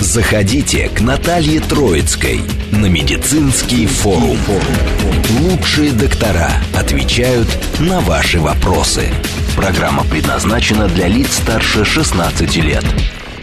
Заходите к Наталье Троицкой на медицинский форум. Лучшие доктора отвечают на ваши вопросы. Программа предназначена для лиц старше 16 лет.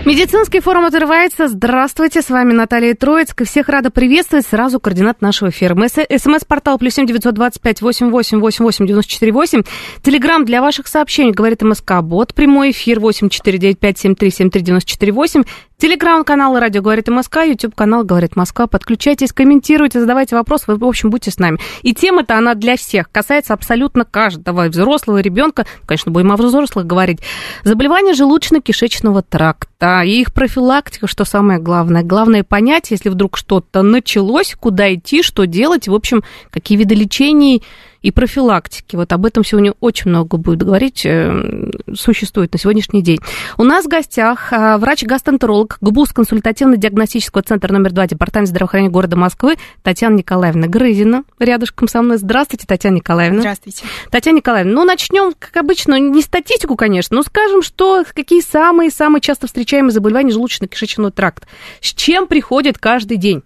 Медицинский форум отрывается. Здравствуйте, с вами Наталья Троицкая. Всех рада приветствовать. Сразу координат нашего эфира. СМС-портал плюс семь девятьсот двадцать пять восемь восемь восемь восемь девяносто четыре восемь. Телеграмм для ваших сообщений, говорит МСК Бот. Прямой эфир восемь четыре девять пять семь три семь три девяносто четыре восемь. Телеграм-канал «Радио говорит МСК», YouTube-канал «Говорит Москва». Подключайтесь, комментируйте, задавайте вопросы, вы, в общем, будьте с нами. И тема-то она для всех, касается абсолютно каждого, взрослого, ребенка, конечно, будем о взрослых говорить. Заболевания желудочно-кишечного тракта и их профилактика, что самое главное. Главное понять, если вдруг что-то началось, куда идти, что делать, в общем, какие виды лечений и профилактики. Вот об этом сегодня очень много будет говорить, э, существует на сегодняшний день. У нас в гостях э, врач-гастроэнтеролог ГБУС консультативно-диагностического центра номер 2 Департамент здравоохранения города Москвы Татьяна Николаевна Грызина рядышком со мной. Здравствуйте, Татьяна Николаевна. Здравствуйте. Татьяна Николаевна, ну начнем, как обычно, не статистику, конечно, но скажем, что какие самые-самые часто встречаемые заболевания желудочно-кишечного тракта. С чем приходят каждый день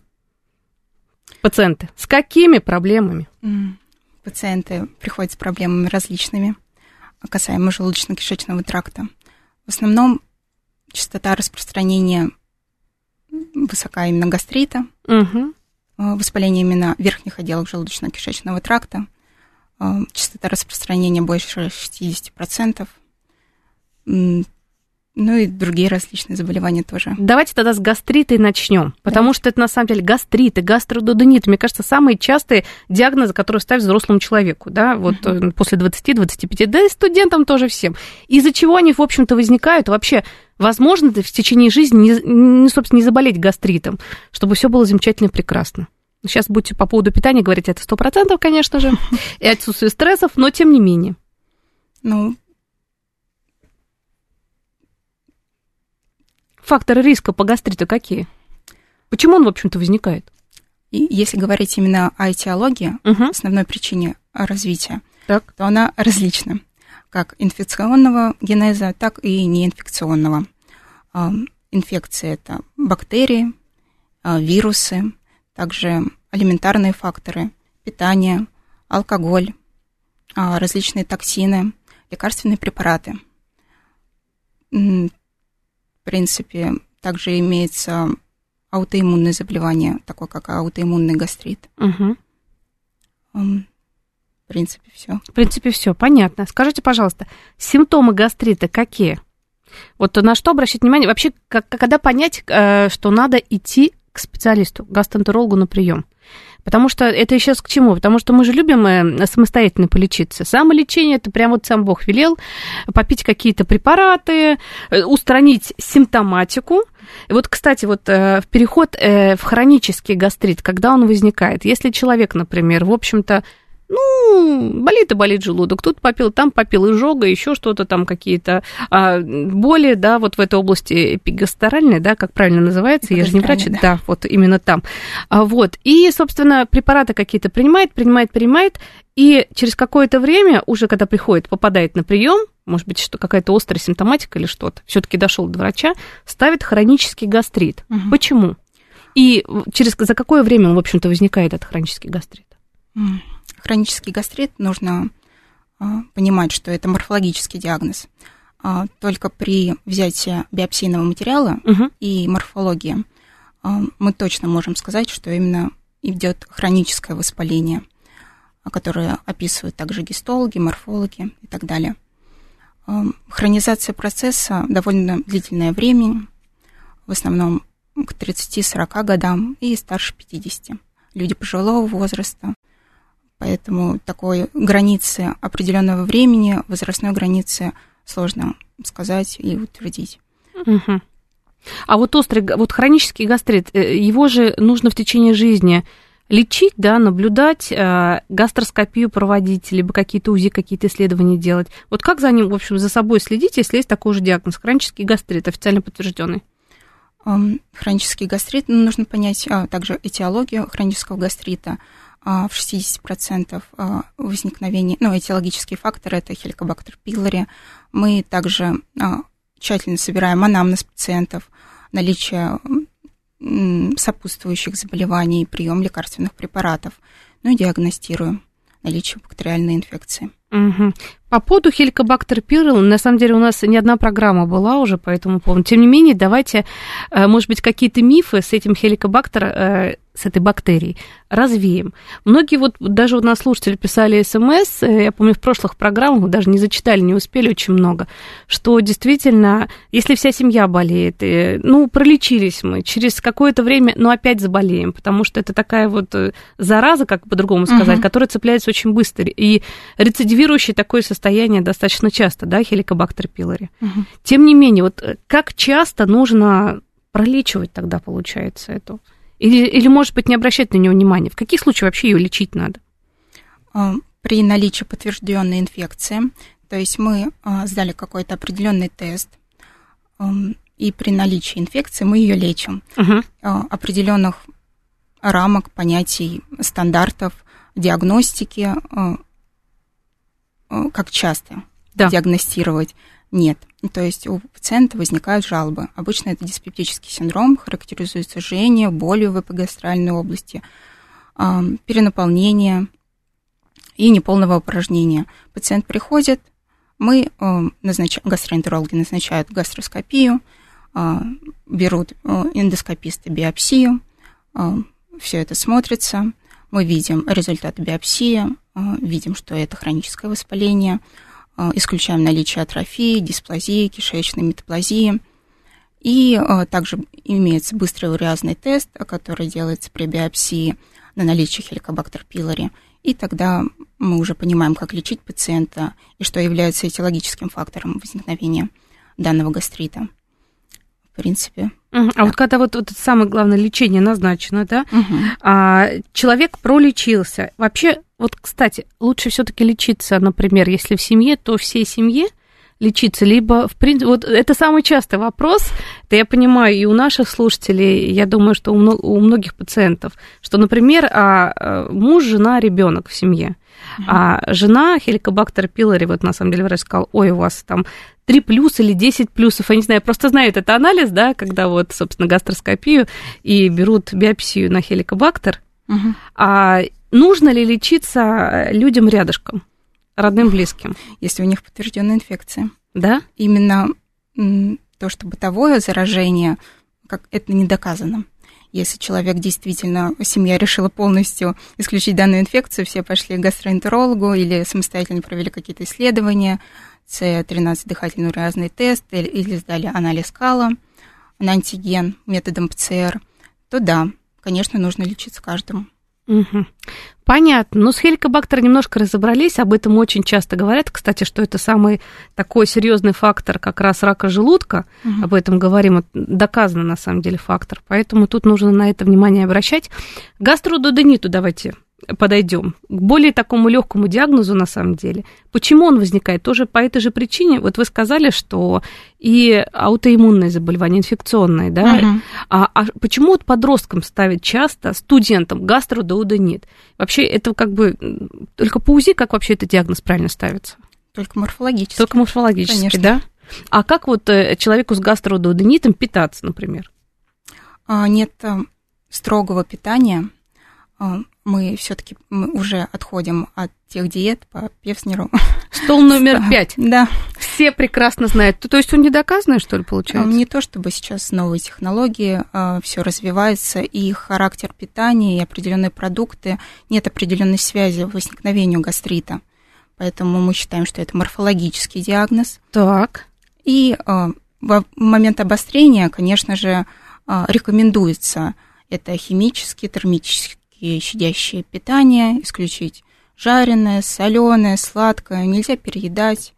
пациенты? С какими проблемами? Пациенты приходят с проблемами различными, касаемо желудочно-кишечного тракта. В основном частота распространения высока именно гастрита, угу. воспаление именно верхних отделов желудочно-кишечного тракта, э, частота распространения больше 60%, ну и другие различные заболевания тоже. Давайте тогда с гастритой начнем, потому да. что это на самом деле гастрит и гастрододонит, мне кажется, самые частые диагнозы, которые ставят взрослому человеку, да, вот uh-huh. после 20-25, да и студентам тоже всем. Из-за чего они, в общем-то, возникают? Вообще, возможно в течение жизни, не, собственно, не заболеть гастритом, чтобы все было замечательно и прекрасно? Сейчас будете по поводу питания говорить, это сто процентов, конечно же, и отсутствие стрессов, но тем не менее. Ну, факторы риска по гастриту какие? Почему он, в общем-то, возникает? И если говорить именно о этиологии, угу. основной причине развития, так. то она различна, как инфекционного генеза, так и неинфекционного. Инфекции – это бактерии, а, вирусы, также алиментарные факторы, питание, алкоголь, а, различные токсины, лекарственные препараты принципе, также имеется аутоиммунное заболевание, такое как аутоиммунный гастрит. Угу. В принципе, все. В принципе, все, понятно. Скажите, пожалуйста, симптомы гастрита какие? Вот на что обращать внимание? Вообще, как, когда понять, э, что надо идти к специалисту, гастроэнтерологу на прием? Потому что это сейчас к чему? Потому что мы же любим э, самостоятельно полечиться. Самолечение это прям вот сам Бог велел. Попить какие-то препараты, э, устранить симптоматику. И вот, кстати, вот э, в переход в хронический гастрит, когда он возникает, если человек, например, в общем-то, ну, болит и болит желудок. Тут попил, там попил изжога, еще что-то там какие-то а, боли, да, вот в этой области эпигастральной, да, как правильно называется, я же не врач, да. да, вот именно там. А, вот, и, собственно, препараты какие-то принимает, принимает, принимает, и через какое-то время, уже когда приходит, попадает на прием, может быть, что какая-то острая симптоматика или что-то, все-таки дошел до врача, ставит хронический гастрит. Угу. Почему? И через за какое время, в общем-то, возникает этот хронический гастрит? Хронический гастрит нужно а, понимать, что это морфологический диагноз. А, только при взятии биопсийного материала угу. и морфологии а, мы точно можем сказать, что именно идет хроническое воспаление, которое описывают также гистологи, морфологи и так далее. Хронизация процесса довольно длительное время, в основном к 30-40 годам и старше 50. Люди пожилого возраста, Поэтому такой границы определенного времени, возрастной границы сложно сказать и утвердить. Угу. А вот острый, вот хронический гастрит, э, его же нужно в течение жизни лечить, да, наблюдать, э, гастроскопию проводить, либо какие-то УЗИ, какие-то исследования делать. Вот как за ним, в общем, за собой следить, если есть такой же диагноз, хронический гастрит, официально подтвержденный? Хронический гастрит, ну, нужно понять а, также этиологию хронического гастрита. А, в 60% а, возникновения, ну, этиологические факторы – это хеликобактер пилори. Мы также а, тщательно собираем анамнез пациентов, наличие сопутствующих заболеваний, прием лекарственных препаратов, ну и диагностируем наличие бактериальной инфекции. Угу. По поводу хеликобактер пирл, на самом деле у нас не одна программа была уже по этому поводу. Тем не менее, давайте, э, может быть, какие-то мифы с этим хеликобактер, э, с этой бактерией развеем. Многие вот, даже у нас слушатели писали смс, э, я помню, в прошлых программах, даже не зачитали, не успели очень много, что действительно, если вся семья болеет, ну, пролечились мы, через какое-то время, ну, опять заболеем, потому что это такая вот зараза, как по-другому сказать, угу. которая цепляется очень быстро, и рецидивирующее такое состояние достаточно часто, да, хеликобактер пилори. Угу. Тем не менее, вот как часто нужно пролечивать тогда, получается, эту или, или, может быть, не обращать на нее внимания? В каких случаях вообще ее лечить надо? А, при наличии подтвержденной инфекции, то есть мы а, сдали какой-то определенный тест, и при наличии инфекции мы ее лечим. Угу. Определенных рамок, понятий, стандартов, диагностики, как часто да. диагностировать нет. То есть у пациента возникают жалобы. Обычно это диспептический синдром, характеризуется жжение, болью в эпигастральной области, перенаполнение и неполного упражнения. Пациент приходит, мы назначаем, гастроэнтерологи назначают гастроскопию, а, берут эндоскописты биопсию, все это смотрится, мы видим результат биопсии, видим, что это хроническое воспаление – Э, исключаем наличие атрофии, дисплазии, кишечной метаплазии. И э, также имеется быстрый уреазный тест, который делается при биопсии на наличие хеликобактер пилори. И тогда мы уже понимаем, как лечить пациента и что является этиологическим фактором возникновения данного гастрита. В принципе. Uh-huh. А вот когда вот, вот это самое главное лечение назначено, да, uh-huh. а, человек пролечился. Вообще вот, кстати, лучше все-таки лечиться, например, если в семье, то всей семье лечиться, либо, в принципе, вот это самый частый вопрос, это я понимаю и у наших слушателей, я думаю, что у, многих пациентов, что, например, а, а, муж, жена, ребенок в семье, а жена хеликобактер пилори, вот на самом деле врач сказал, ой, у вас там 3 плюс или 10 плюсов, я не знаю, я просто знаю этот анализ, да, когда вот, собственно, гастроскопию и берут биопсию на хеликобактер, а нужно ли лечиться э, людям рядышком, родным, близким? Если у них подтвержденная инфекция. Да? Именно то, что бытовое заражение, как это не доказано. Если человек действительно, семья решила полностью исключить данную инфекцию, все пошли к гастроэнтерологу или самостоятельно провели какие-то исследования, С13 дыхательный разный тест или сдали анализ кала на антиген методом ПЦР, то да, конечно, нужно лечиться каждому. Угу. Понятно. Ну, с хеликобактером немножко разобрались, об этом очень часто говорят. Кстати, что это самый такой серьезный фактор как раз рака желудка. Угу. Об этом говорим, доказано на самом деле фактор. Поэтому тут нужно на это внимание обращать. Гастрододениту давайте подойдем к более такому легкому диагнозу на самом деле. Почему он возникает? Тоже по этой же причине. Вот вы сказали, что и аутоиммунное заболевание, инфекционное, да? Угу. А, а почему вот подросткам ставят часто, студентам, гастродоудонит? Вообще это как бы только по УЗИ, как вообще этот диагноз правильно ставится? Только морфологически. Только морфологически, Конечно. да? А как вот э, человеку с гастродоудонитом питаться, например? А, нет э, строгого питания а, мы все-таки уже отходим от тех диет по Певснеру. Стол номер пять. Да. Все прекрасно знают. То есть он не доказанный, что ли, получается? Не то, чтобы сейчас новые технологии, а, все развивается, и характер питания, и определенные продукты, нет определенной связи возникновению гастрита. Поэтому мы считаем, что это морфологический диагноз. Так. И а, в момент обострения, конечно же, рекомендуется это химический, термический и щадящее питание, исключить жареное, соленое, сладкое, нельзя переедать.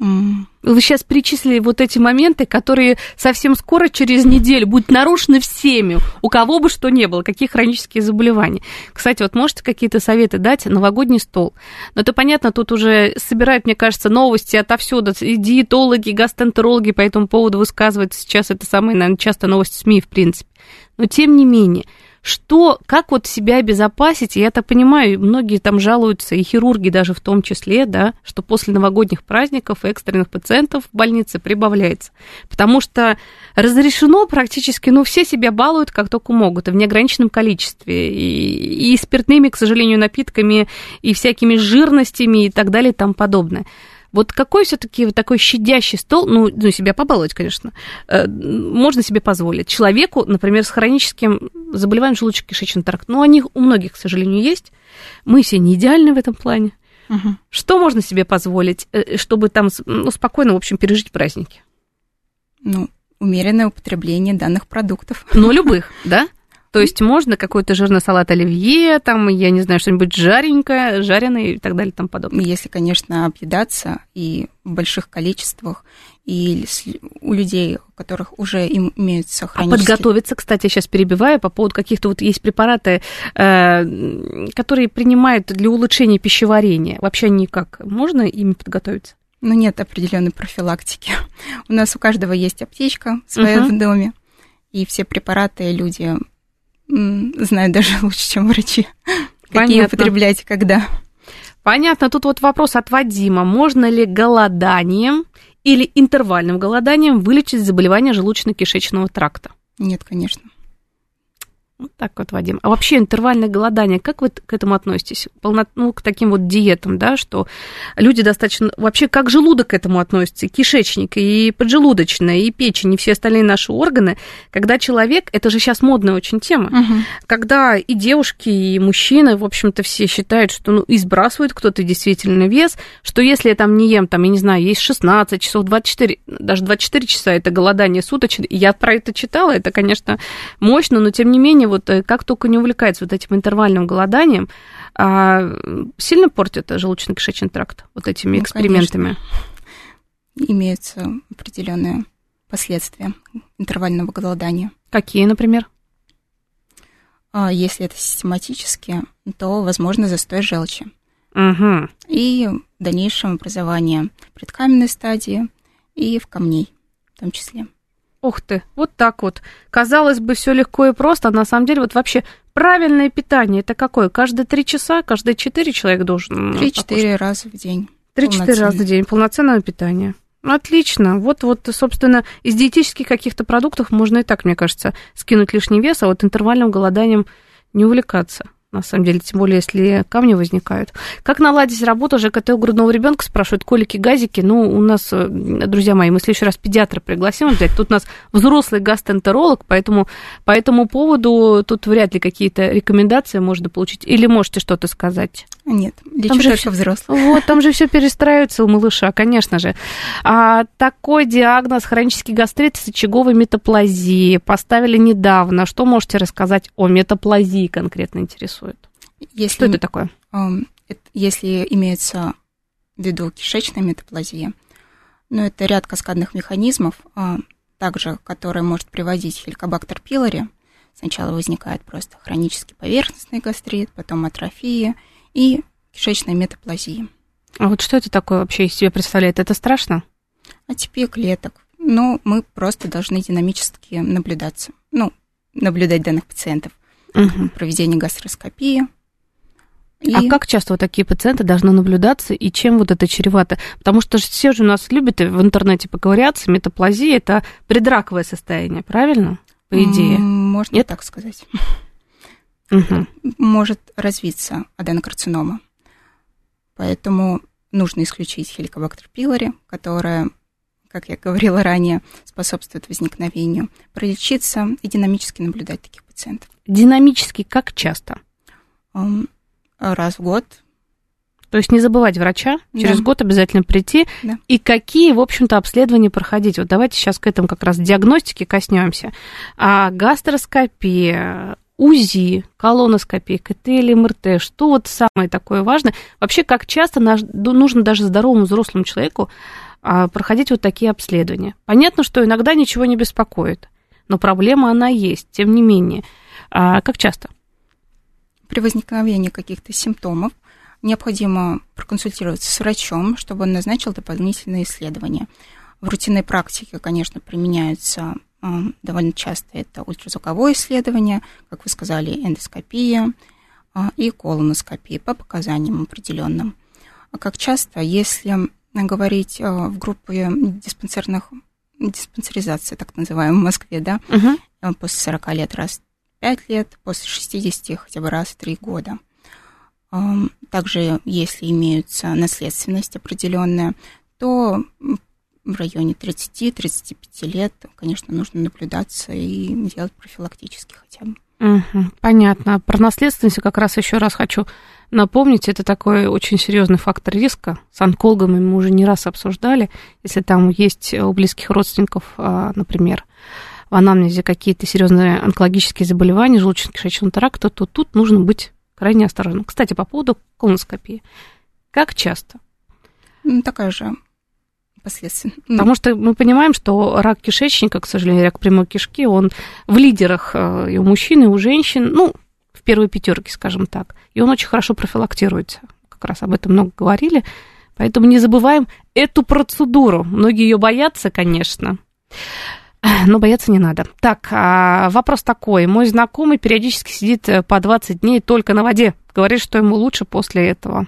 Вы сейчас перечислили вот эти моменты, которые совсем скоро, через неделю, будут нарушены всеми, у кого бы что ни было, какие хронические заболевания. Кстати, вот можете какие-то советы дать? Новогодний стол. Но это понятно, тут уже собирают, мне кажется, новости отовсюду. И диетологи, и гастроэнтерологи по этому поводу высказывают сейчас. Это самые, наверное, часто новости СМИ, в принципе. Но тем не менее, что, как вот себя обезопасить? Я так понимаю, многие там жалуются, и хирурги даже в том числе, да, что после новогодних праздников экстренных пациентов в больнице прибавляется. Потому что разрешено практически, ну, все себя балуют как только могут, и в неограниченном количестве. И, и спиртными, к сожалению, напитками, и всякими жирностями и так далее и тому подобное. Вот какой все-таки вот такой щадящий стол, ну, ну, себя побаловать, конечно, э, можно себе позволить. Человеку, например, с хроническим заболеванием желудочно-кишечного тракта, ну, они у многих, к сожалению, есть. Мы все не идеальны в этом плане. Угу. Что можно себе позволить, э, чтобы там ну, спокойно, в общем, пережить праздники? Ну, умеренное употребление данных продуктов. Ну, любых, да? То есть можно какой-то жирный салат оливье, там, я не знаю, что-нибудь жаренькое, жареное и так далее и тому подобное. Если, конечно, объедаться и в больших количествах, и у людей, у которых уже имеются хронические... А подготовиться, кстати, я сейчас перебиваю, по поводу каких-то вот есть препараты, э, которые принимают для улучшения пищеварения. Вообще никак. Можно ими подготовиться? Ну, нет определенной профилактики. У нас у каждого есть аптечка своя uh-huh. в доме, и все препараты люди знаю даже лучше, чем врачи. Понятно. Какие употреблять, когда. Понятно. Тут вот вопрос от Вадима. Можно ли голоданием или интервальным голоданием вылечить заболевание желудочно-кишечного тракта? Нет, конечно. Вот так вот, Вадим. А вообще интервальное голодание, как вы к этому относитесь? Полно, ну, к таким вот диетам, да, что люди достаточно... Вообще, как желудок к этому относится? И кишечник, и поджелудочная, и печень, и все остальные наши органы. Когда человек... Это же сейчас модная очень тема. Угу. Когда и девушки, и мужчины, в общем-то, все считают, что ну, и кто-то действительно вес, что если я там не ем, там, я не знаю, есть 16 часов, 24, даже 24 часа, это голодание суточное. Я про это читала, это, конечно, мощно, но тем не менее вот э, как только не увлекается вот этим интервальным голоданием, а, сильно портит желудочно-кишечный тракт вот этими ну, экспериментами? Конечно. Имеются определенные последствия интервального голодания. Какие, например? А, если это систематически, то возможно застой желчи. Угу. И в дальнейшем образование предкаменной стадии и в камней в том числе. Ух ты, вот так вот. Казалось бы, все легко и просто, а на самом деле вот вообще правильное питание это какое? Каждые три часа, каждые четыре человек должен? Три-четыре раза в день. Три-четыре раза в день полноценное питание. Отлично. Вот, вот, собственно, из диетических каких-то продуктов можно и так, мне кажется, скинуть лишний вес, а вот интервальным голоданием не увлекаться на самом деле, тем более, если камни возникают. Как наладить работу ЖКТ у грудного ребенка, спрашивают колики, газики. Ну, у нас, э, друзья мои, мы в следующий раз педиатра пригласим взять. Тут у нас взрослый гастроэнтеролог, поэтому по этому поводу тут вряд ли какие-то рекомендации можно получить. Или можете что-то сказать? Нет, лечу там же только взрослых. Вот, там же все перестраивается у малыша, конечно же. А, такой диагноз хронический гастрит с очаговой метаплазией поставили недавно. Что можете рассказать о метаплазии конкретно интересует? Если, Что это такое? Если имеется в виду кишечная метаплазия, ну, это ряд каскадных механизмов, а, также, которые может приводить хеликобактер пилори. Сначала возникает просто хронический поверхностный гастрит, потом атрофия – и кишечной метаплазии. А вот что это такое вообще из себя представляет? Это страшно? Атипия клеток. Но мы просто должны динамически наблюдаться. Ну, наблюдать данных пациентов. Угу. Проведение гастроскопии. И... А как часто вот такие пациенты должны наблюдаться и чем вот это чревато? Потому что все же у нас любят в интернете поговорятся, метаплазия – это предраковое состояние, правильно? По идее. Можно Нет? так сказать угу. может развиться аденокарцинома. Поэтому нужно исключить хеликобактер пилори, которая, как я говорила ранее, способствует возникновению, пролечиться и динамически наблюдать таких пациентов. Динамически как часто? Раз в год. То есть не забывать врача, через да. год обязательно прийти. Да. И какие, в общем-то, обследования проходить? Вот давайте сейчас к этому как раз диагностики коснемся. А гастроскопия, УЗИ, колоноскопия, КТ или МРТ, что вот самое такое важное? Вообще, как часто нужно даже здоровому взрослому человеку а, проходить вот такие обследования. Понятно, что иногда ничего не беспокоит, но проблема она есть, тем не менее. А как часто? При возникновении каких-то симптомов необходимо проконсультироваться с врачом, чтобы он назначил дополнительные исследования. В рутинной практике, конечно, применяются довольно часто это ультразвуковое исследование, как вы сказали, эндоскопия а, и колоноскопия по показаниям определенным. А как часто, если говорить в группе диспансерных диспансеризации, так называемой, в Москве, да, угу. после 40 лет раз 5 лет, после 60 хотя бы раз в 3 года. Также, если имеются наследственность определенная, то в районе 30-35 лет, конечно, нужно наблюдаться и делать профилактически хотя бы. Угу, понятно. Про наследственность как раз еще раз хочу напомнить. Это такой очень серьезный фактор риска. С онкологами мы уже не раз обсуждали. Если там есть у близких родственников, а, например, в анамнезе какие-то серьезные онкологические заболевания, желудочно-кишечного тракта, то тут нужно быть крайне осторожным. Кстати, по поводу колоноскопии. Как часто? Такая же последствия. Потому что мы понимаем, что рак кишечника, к сожалению, рак прямой кишки, он в лидерах э, и у мужчин, и у женщин, ну, в первой пятерке, скажем так. И он очень хорошо профилактируется. Как раз об этом много говорили. Поэтому не забываем эту процедуру. Многие ее боятся, конечно. Но бояться не надо. Так, а, вопрос такой. Мой знакомый периодически сидит э, по 20 дней только на воде. Говорит, что ему лучше после этого.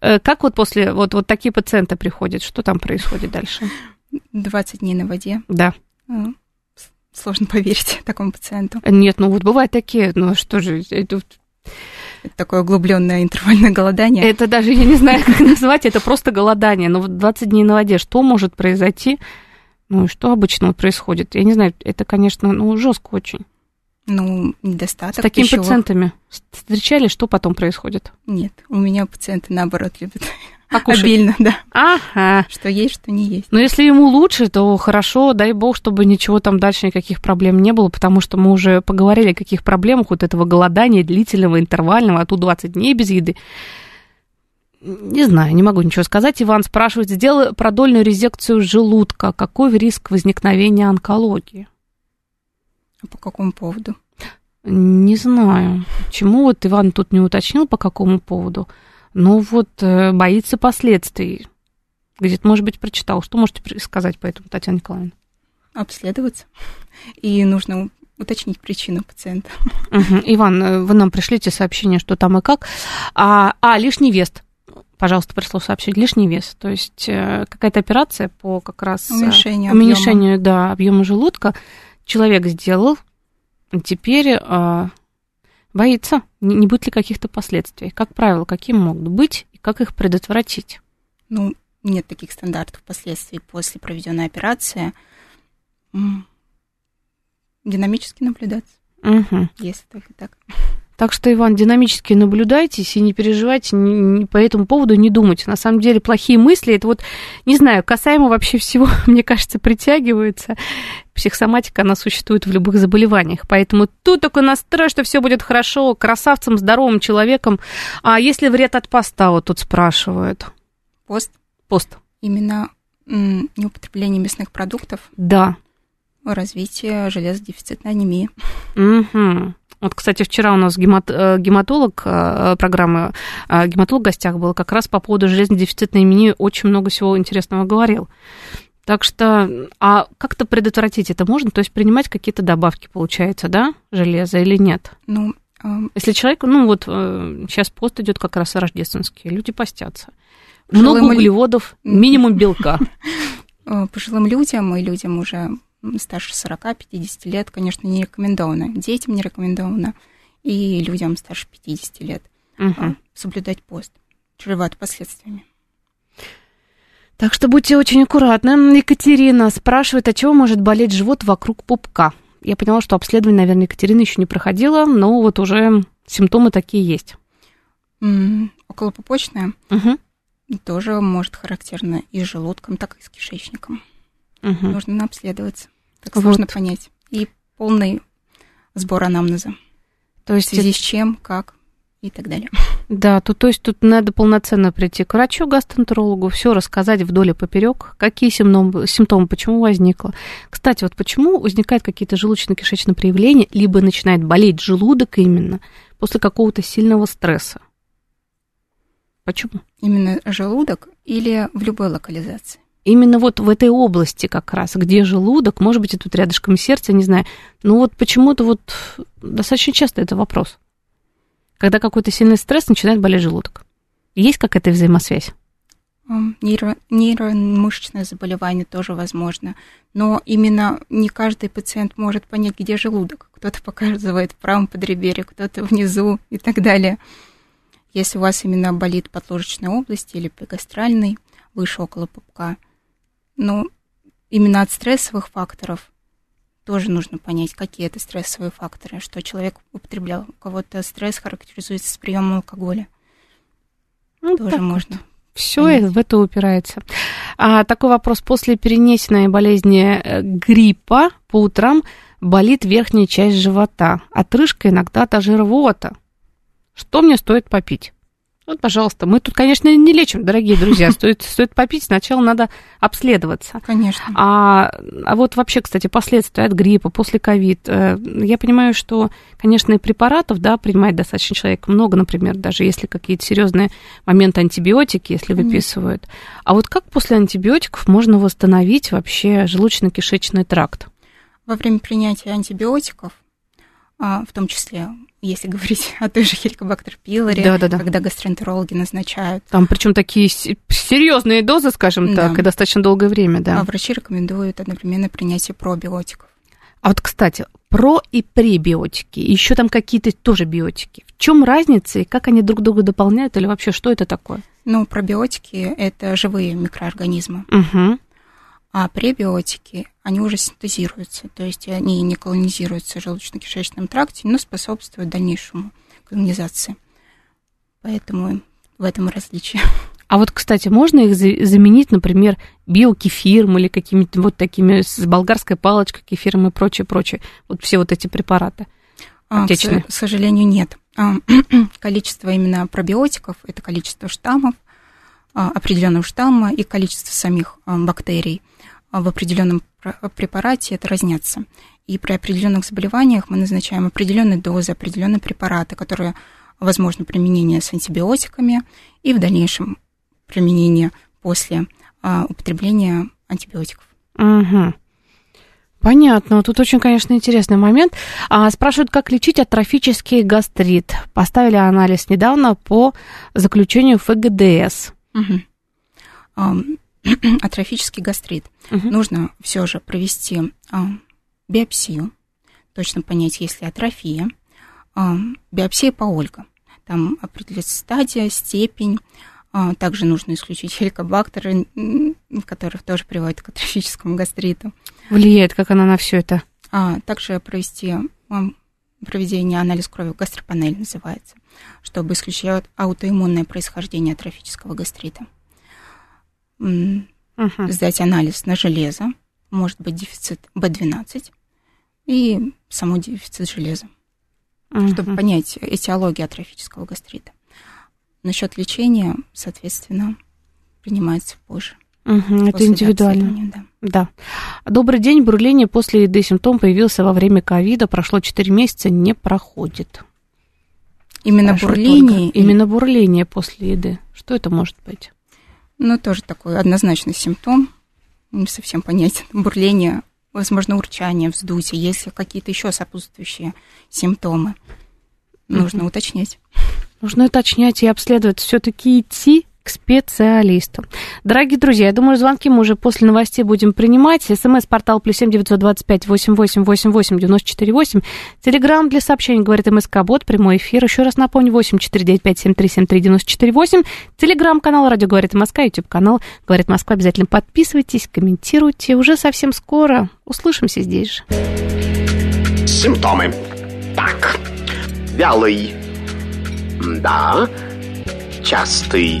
Э, как вот после вот, вот такие пациенты приходят? Что там происходит дальше? 20 дней на воде? Да. Сложно поверить такому пациенту. Нет, ну вот бывают такие, ну что же, это... Это такое углубленное интервальное голодание. Это даже, я не знаю, как назвать, это просто голодание. Но вот 20 дней на воде, что может произойти? Ну и что обычно происходит? Я не знаю, это, конечно, ну, жестко очень. Ну, недостаток С такими пищевых... пациентами встречали, что потом происходит? Нет, у меня пациенты, наоборот, любят Покушать. обильно, да. Ага. Что есть, что не есть. Но если ему лучше, то хорошо, дай бог, чтобы ничего там дальше, никаких проблем не было, потому что мы уже поговорили о каких проблемах вот этого голодания длительного, интервального, а тут 20 дней без еды. Не знаю, не могу ничего сказать. Иван спрашивает, сделай продольную резекцию желудка. Какой риск возникновения онкологии? А по какому поводу? Не знаю. Почему вот Иван тут не уточнил, по какому поводу. Но вот э, боится последствий. Где-то, может быть, прочитал. Что можете сказать по этому, Татьяна Николаевна? Обследоваться. И нужно уточнить причину пациента. Угу. Иван, э, вы нам пришлите сообщение, что там и как. А, а лишний вес пожалуйста, пришло сообщение, лишний вес. То есть э, какая-то операция по как раз уменьшению, уменьшению объема. Да, объема желудка человек сделал, теперь э, боится, не, будет ли каких-то последствий. Как правило, какие могут быть и как их предотвратить? Ну, нет таких стандартов последствий после проведенной операции. Динамически наблюдаться, угу. если только так. Так что, Иван, динамически наблюдайтесь и не переживайте не, не, по этому поводу, не думайте. На самом деле, плохие мысли, это вот, не знаю, касаемо вообще всего, мне кажется, притягиваются. Психосоматика, она существует в любых заболеваниях. Поэтому тут такой настрой, что все будет хорошо, красавцем, здоровым человеком. А если вред от поста, вот тут спрашивают? Пост? Пост. Именно неупотребление мясных продуктов? Да. Развитие железодефицитной анемии. Угу. Вот, кстати, вчера у нас гемат, э, гематолог э, программы, э, гематолог в гостях был, как раз по поводу железнодефицитной очень много всего интересного говорил. Так что, а как-то предотвратить это можно? То есть принимать какие-то добавки, получается, да, железа или нет? Ну, если человек, ну вот сейчас пост идет как раз рождественский, люди постятся. Много углеводов, минимум белка. Пожилым людям и людям уже старше 40-50 лет, конечно, не рекомендовано. Детям не рекомендовано. И людям старше 50 лет угу. соблюдать пост. Чреват последствиями. Так что будьте очень аккуратны. Екатерина спрашивает, от чего может болеть живот вокруг пупка? Я поняла, что обследование, наверное, Екатерина еще не проходила, но вот уже симптомы такие есть. Mm, околопупочная угу. тоже может характерно и с желудком, так и с кишечником. Угу. Нужно обследоваться. Так вот. сложно понять. И полный сбор анамнеза. То есть в связи с чем, как и так далее. Да, то, то есть тут надо полноценно прийти к врачу, гастроэнтерологу, все рассказать вдоль и поперек, какие симптомы, симптомы, почему возникло. Кстати, вот почему возникают какие-то желудочно-кишечные проявления, либо начинает болеть желудок именно после какого-то сильного стресса? Почему? Именно желудок или в любой локализации? Именно вот в этой области как раз, где желудок, может быть, и тут рядышком сердце, не знаю. Ну вот почему-то вот достаточно часто это вопрос. Когда какой-то сильный стресс, начинает болеть желудок. Есть какая-то взаимосвязь? Нейро, нейромышечное заболевание тоже возможно. Но именно не каждый пациент может понять, где желудок. Кто-то показывает в правом подреберье, кто-то внизу и так далее. Если у вас именно болит подложечная область или пегастральный, выше около пупка, ну, именно от стрессовых факторов тоже нужно понять, какие это стрессовые факторы, что человек употреблял. У кого-то стресс характеризуется с приемом алкоголя. Ну, тоже можно. Вот. Все в это упирается. А, такой вопрос. После перенесенной болезни э, гриппа по утрам болит верхняя часть живота. Отрыжка иногда даже рвота. Что мне стоит попить? Вот, пожалуйста, мы тут, конечно, не лечим, дорогие друзья. Стоит, стоит попить, сначала надо обследоваться. Конечно. А, а вот вообще, кстати, последствия от гриппа, после ковид. Э, я понимаю, что, конечно, и препаратов, да, принимает достаточно человек много, например, даже если какие-то серьезные моменты антибиотики, если выписывают. А вот как после антибиотиков можно восстановить вообще желудочно-кишечный тракт? Во время принятия антибиотиков, а, в том числе если говорить о той же хеликобактер пилори, да, да, да. когда гастроэнтерологи назначают. Там причем такие серьезные дозы, скажем да. так, и достаточно долгое время, да. А врачи рекомендуют одновременно принятие пробиотиков. А вот, кстати, про и пребиотики, еще там какие-то тоже биотики. В чем разница и как они друг друга дополняют или вообще что это такое? Ну, пробиотики – это живые микроорганизмы. Угу. А пребиотики, они уже синтезируются, то есть они не колонизируются в желудочно-кишечном тракте, но способствуют дальнейшему колонизации. Поэтому в этом различие. А вот, кстати, можно их заменить, например, биокефиром или какими-то вот такими с болгарской палочкой кефиром и прочее, прочее. Вот все вот эти препараты. А, к, к сожалению, нет. А, количество именно пробиотиков, это количество штаммов, а, определенного штамма и количество самих а, бактерий – в определенном препарате это разнятся. И при определенных заболеваниях мы назначаем определенные дозы, определенные препараты, которые возможно применение с антибиотиками и в дальнейшем применение после а, употребления антибиотиков. Угу. Понятно. Тут очень, конечно, интересный момент. А, спрашивают, как лечить атрофический гастрит. Поставили анализ недавно по заключению ФГДС. Угу. атрофический гастрит. Угу. Нужно все же провести а, биопсию, точно понять, есть ли атрофия. А, биопсия по Ольга. Там определится стадия, степень. А, также нужно исключить хеликобактеры, которые тоже приводят к атрофическому гастриту. Влияет как она на все это? А, также провести проведение анализ крови, гастропанель называется, чтобы исключать аутоиммунное происхождение атрофического гастрита угу. сдать анализ на железо, может быть дефицит B12 и само дефицит железа, угу. чтобы понять этиологию атрофического гастрита. Насчет лечения, соответственно, принимается позже. Угу, это индивидуально. Да. да. Добрый день. Бурление после еды. Симптом появился во время ковида. Прошло 4 месяца, не проходит. Именно Хорошо, бурление? Именно бурление после еды. Что это может быть? Ну, тоже такой однозначный симптом, не совсем понятен. Бурление, возможно, урчание, вздутие, если какие-то еще сопутствующие симптомы. Нужно mm-hmm. уточнять. Нужно уточнять и обследовать. Все-таки идти к специалисту. Дорогие друзья, я думаю, звонки мы уже после новостей будем принимать. СМС-портал плюс семь девятьсот двадцать пять восемь восемь восемь восемь девяносто четыре восемь. Телеграмм для сообщений, говорит МСК Бот, прямой эфир. Еще раз напомню, восемь четыре девять пять семь три семь три девяносто четыре восемь. Телеграмм-канал Радио Говорит МСК, YouTube-канал Говорит Москва. Обязательно подписывайтесь, комментируйте. Уже совсем скоро услышимся здесь же. Симптомы. Так, вялый. Да, частый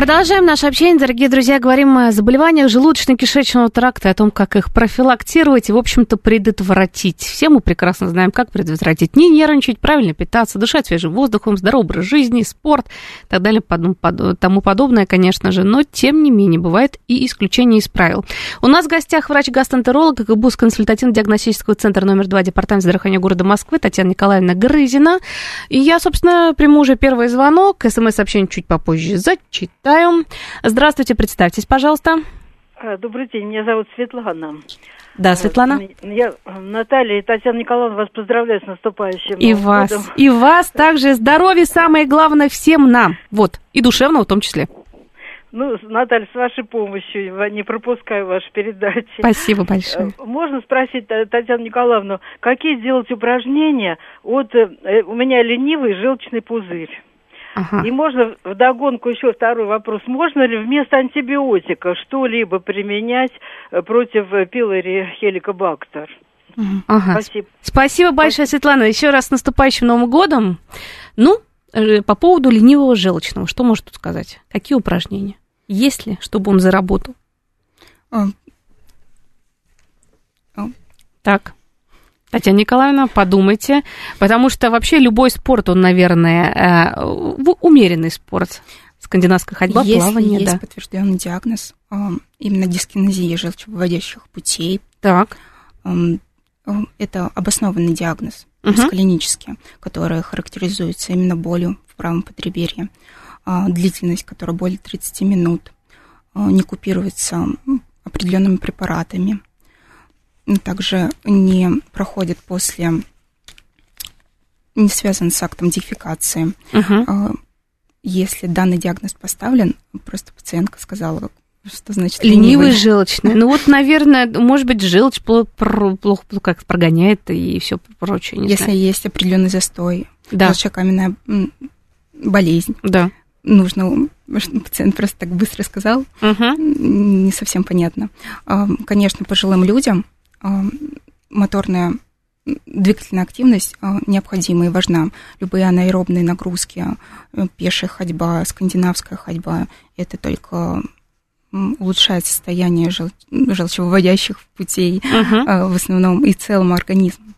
Продолжаем наше общение, дорогие друзья. Говорим о заболеваниях желудочно-кишечного тракта, о том, как их профилактировать и, в общем-то, предотвратить. Все мы прекрасно знаем, как предотвратить. Не нервничать, правильно питаться, дышать свежим воздухом, здоровый образ жизни, спорт и так далее, тому подобное, конечно же. Но, тем не менее, бывает и исключение из правил. У нас в гостях врач-гастроэнтеролог ГБУС консультативно-диагностического центра номер 2 Департамента здравоохранения города Москвы Татьяна Николаевна Грызина. И я, собственно, приму уже первый звонок. СМС-сообщение чуть попозже зачитаю читаю. Здравствуйте, представьтесь, пожалуйста. А, добрый день, меня зовут Светлана. Да, Светлана. Я, Наталья и Татьяна Николаевна, вас поздравляю с наступающим И Новым вас, годом. и вас также. Здоровье самое главное всем нам. Вот, и душевного в том числе. Ну, Наталья, с вашей помощью не пропускаю ваши передачи. Спасибо большое. Э, можно спросить Татьяну Николаевну, какие делать упражнения от... Э, у меня ленивый желчный пузырь. Ага. И можно вдогонку еще второй вопрос. Можно ли вместо антибиотика что-либо применять э, против э, пилори хеликобактер? Ага. Спасибо. Спасибо большое, Светлана. Еще раз с наступающим Новым годом. Ну, э, по поводу ленивого желчного, что может тут сказать? Какие упражнения? Есть ли, чтобы он заработал? А. А. Так. Татьяна Николаевна, подумайте, потому что вообще любой спорт, он, наверное, э, умеренный спорт. Скандинавская ходьба, Если плавание, есть да. подтвержденный диагноз, именно дискинезия желчевыводящих путей. Так. Это обоснованный диагноз, угу. клинический, который характеризуется именно болью в правом подреберье, длительность, которая более 30 минут, не купируется определенными препаратами также не проходит после, не связан с актом дефекации. uh Если данный диагноз поставлен, просто пациентка сказала, что значит ленивый? Ленивый желчный. Ну вот, наверное, может быть, желчь плохо, плохо как прогоняет и все прочее. Если знаю. есть определенный застой, да. желчекаменная болезнь, да. нужно пациент просто так быстро сказал, угу. не совсем понятно. Конечно, пожилым людям а, моторная двигательная активность а, необходима и важна. Любые анаэробные нагрузки, а, пешая ходьба, скандинавская ходьба, это только улучшает состояние жел... желчевыводящих путей uh-huh. в основном и целому организму.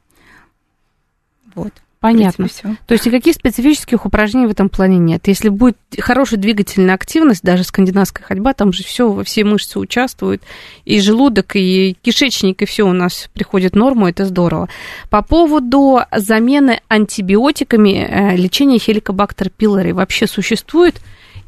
Вот. Понятно. Все. То есть никаких специфических упражнений в этом плане нет. Если будет хорошая двигательная активность, даже скандинавская ходьба, там же все, все мышцы участвуют, и желудок, и кишечник, и все у нас приходит в норму, это здорово. По поводу замены антибиотиками э, лечения хеликобактер пилори вообще существует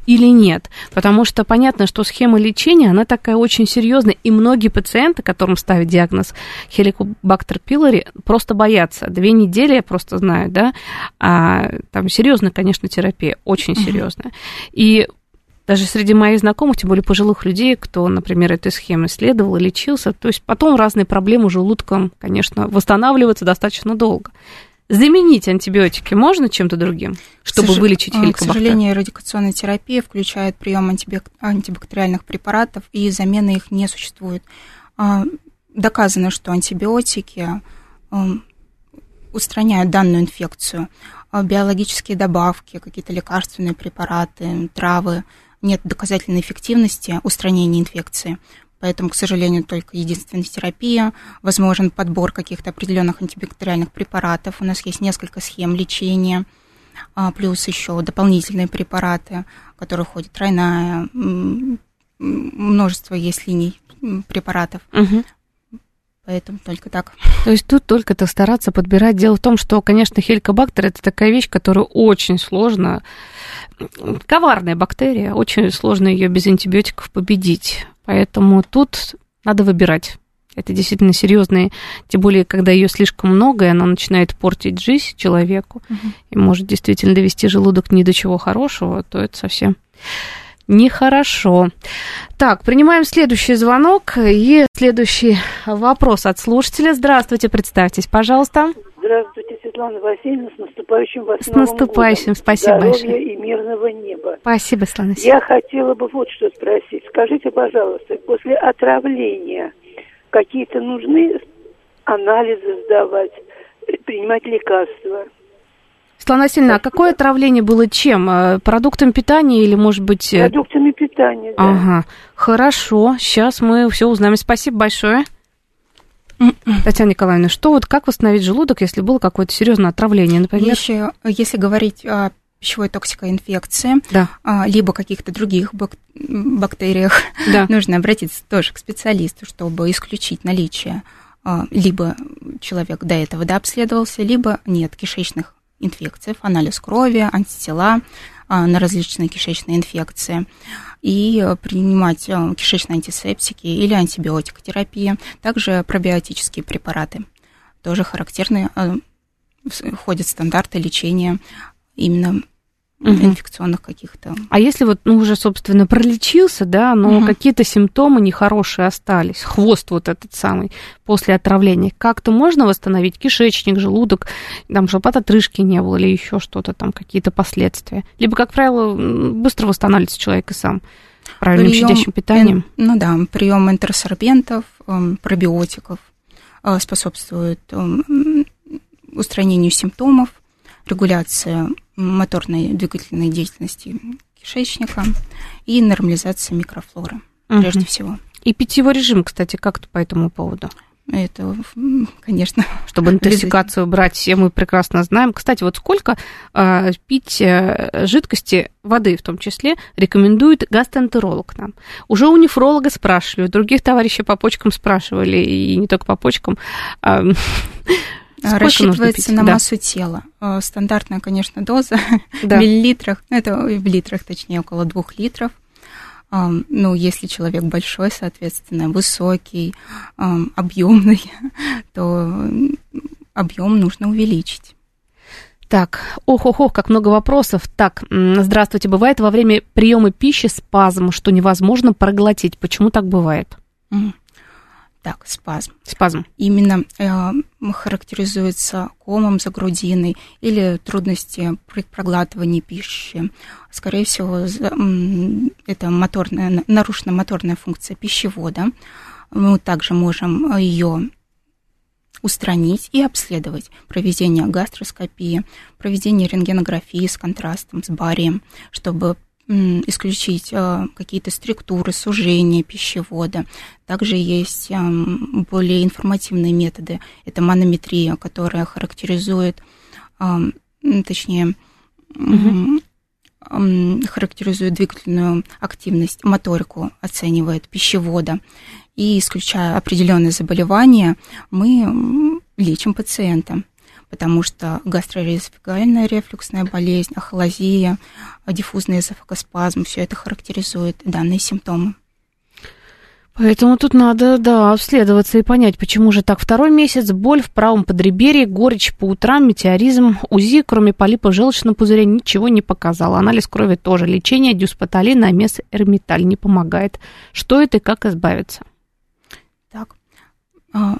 или нет. Потому что понятно, что схема лечения, она такая очень серьезная, и многие пациенты, которым ставят диагноз хеликобактер пилори, просто боятся. Две недели, я просто знаю, да, а там серьезная, конечно, терапия, очень серьезная. И даже среди моих знакомых, тем более пожилых людей, кто, например, этой схемой следовал и лечился, то есть потом разные проблемы желудком, конечно, восстанавливаются достаточно долго. Заменить антибиотики можно чем-то другим, чтобы Сож... вылечить хеликобактер? К сожалению, радикационная терапия включает прием антибак... антибактериальных препаратов, и замены их не существует. А, доказано, что антибиотики устраняют данную инфекцию. А, биологические добавки, какие-то лекарственные препараты, травы, нет доказательной эффективности устранения инфекции. Поэтому, к сожалению, только единственная терапия, возможен подбор каких-то определенных антибактериальных препаратов. У нас есть несколько схем лечения, а, плюс еще дополнительные препараты, которые входят тройная, множество есть линий препаратов. Угу. Поэтому только так. То есть тут только-то стараться подбирать. Дело в том, что, конечно, хеликобактер – это такая вещь, которую очень сложно... Коварная бактерия, очень сложно ее без антибиотиков победить. Поэтому тут надо выбирать. Это действительно серьезные, тем более, когда ее слишком много, и она начинает портить жизнь человеку, угу. и может действительно довести желудок ни до чего хорошего, то это совсем нехорошо. Так, принимаем следующий звонок и следующий вопрос от слушателя. Здравствуйте, представьтесь, пожалуйста. Здравствуйте, Светлана Васильевна, с наступающим вас С наступающим, годом. спасибо Здоровья большое. и мирного неба. Спасибо, Светлана Я хотела бы вот что спросить. Скажите, пожалуйста, после отравления какие-то нужны анализы сдавать, принимать лекарства. Светлана Васильевна, а какое отравление было чем? Э, продуктом питания или, может быть... Э, Продуктами питания, да. Ага, хорошо, сейчас мы все узнаем. Спасибо большое. Татьяна Николаевна, что вот как восстановить желудок, если было какое-то серьезное отравление, например? Если, если говорить о пищевой токсикоинфекции, да. А, либо каких-то других бак- бактериях, да. нужно обратиться тоже к специалисту, чтобы исключить наличие а, либо человек до этого да, обследовался, либо нет кишечных инфекций, анализ крови, антитела на различные кишечные инфекции. И принимать кишечные антисептики или антибиотикотерапия, также пробиотические препараты, тоже характерны, входят стандарты лечения именно угу. инфекционных каких-то. А если вот, ну, уже, собственно, пролечился, да, но угу. какие-то симптомы нехорошие остались, хвост вот этот самый после отравления, как-то можно восстановить кишечник, желудок, там, чтобы от отрыжки не было или еще что-то там, какие-то последствия? Либо, как правило, быстро восстанавливается человек и сам правильным прием, щадящим питанием? Эн, ну да, прием интерсорбентов, эм, пробиотиков э, способствует эм, устранению симптомов, регуляция моторной двигательной деятельности кишечника и нормализация микрофлоры, угу. прежде всего. И питьевой режим, кстати, как-то по этому поводу? Это, конечно. Чтобы интоксикацию брать, все мы прекрасно знаем. Кстати, вот сколько э, пить э, жидкости, воды в том числе, рекомендует гастроэнтеролог нам? Уже у нефролога спрашивали, у других товарищей по почкам спрашивали, и не только по почкам. Э, рассчитывается на да. массу тела. Э, стандартная, конечно, доза да. в миллилитрах, ну, это в литрах, точнее, около двух литров. Ну, если человек большой, соответственно, высокий, объемный, то объем нужно увеличить. Так, ох-ох-ох, как много вопросов. Так, здравствуйте. Бывает во время приема пищи спазм, что невозможно проглотить. Почему так бывает? Так, спазм. Спазм. Именно э, характеризуется комом за грудиной или трудности при проглатывании пищи. Скорее всего, это моторная, нарушена моторная функция пищевода. Мы также можем ее устранить и обследовать проведение гастроскопии, проведение рентгенографии с контрастом, с барием, чтобы исключить э, какие-то структуры сужения пищевода. Также есть э, более информативные методы. Это манометрия, которая характеризует, э, точнее, угу. характеризует двигательную активность, моторику оценивает пищевода. И исключая определенные заболевания, мы лечим пациента потому что гастроэзофагальная рефлюксная болезнь, ахолазия, диффузный эзофагоспазм, все это характеризует данные симптомы. Поэтому тут надо, да, обследоваться и понять, почему же так. Второй месяц, боль в правом подреберье, горечь по утрам, метеоризм, УЗИ, кроме полипа желчного пузыря, ничего не показал. Анализ крови тоже. Лечение дюспатолин, амес, эрмиталь не помогает. Что это и как избавиться? Так, а,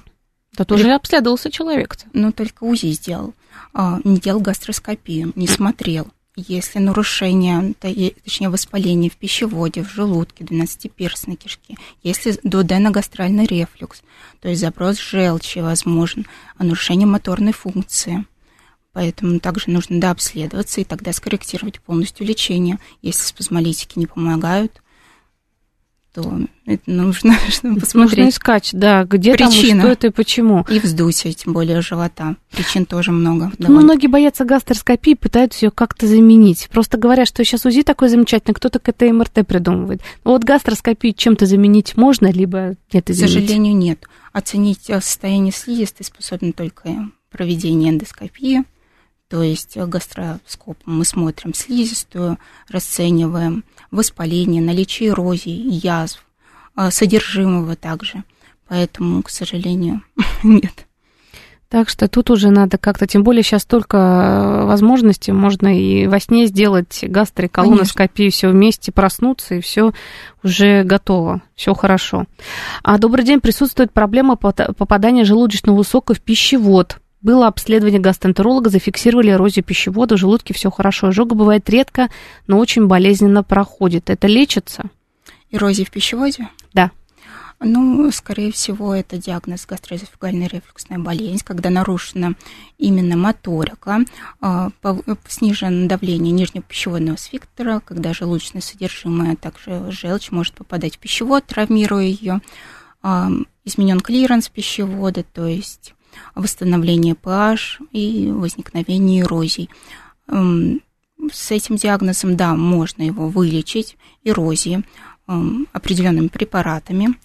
да тоже обследовался человек -то. Ну, только УЗИ сделал. А, не делал гастроскопию, не смотрел. Если нарушение, точнее воспаление в пищеводе, в желудке, двенадцатиперстной кишке, если дуоденогастральный рефлюкс, то есть заброс желчи возможен, а нарушение моторной функции. Поэтому также нужно дообследоваться и тогда скорректировать полностью лечение. Если спазмолитики не помогают, то это нужно, чтобы посмотреть. Нужно искать, да, где Причина. там, что это и почему. И вздутие, тем более живота. Причин тоже много. Ну, многие боятся гастроскопии, пытаются ее как-то заменить. Просто говорят, что сейчас УЗИ такой замечательный, кто-то к этой МРТ придумывает. Но вот гастроскопию чем-то заменить можно, либо нет. К сожалению, нет. Оценить э, состояние слизистой способен только проведение эндоскопии, то есть гастроскоп мы смотрим слизистую, расцениваем воспаление, наличие эрозии, язв, а, содержимого также. Поэтому, к сожалению, нет. Так что тут уже надо как-то, тем более сейчас столько э, возможностей, можно и во сне сделать гастроколоноскопию, все вместе проснуться, и все уже готово, все хорошо. А добрый день, присутствует проблема попадания желудочного сока в пищевод. Было обследование гастроэнтеролога, зафиксировали эрозию пищевода, в желудке все хорошо. Ожога бывает редко, но очень болезненно проходит. Это лечится? Эрозия в пищеводе? Да. Ну, скорее всего, это диагноз гастроэзофагальная рефлюксная болезнь, когда нарушена именно моторика, а, снижено давление нижнего пищеводного сфинктера, когда желудочное содержимое, а также желчь может попадать в пищевод, травмируя ее, изменен клиренс пищевода, то есть восстановление pH и возникновение эрозий. С этим диагнозом, да, можно его вылечить, эрозии, определенными препаратами.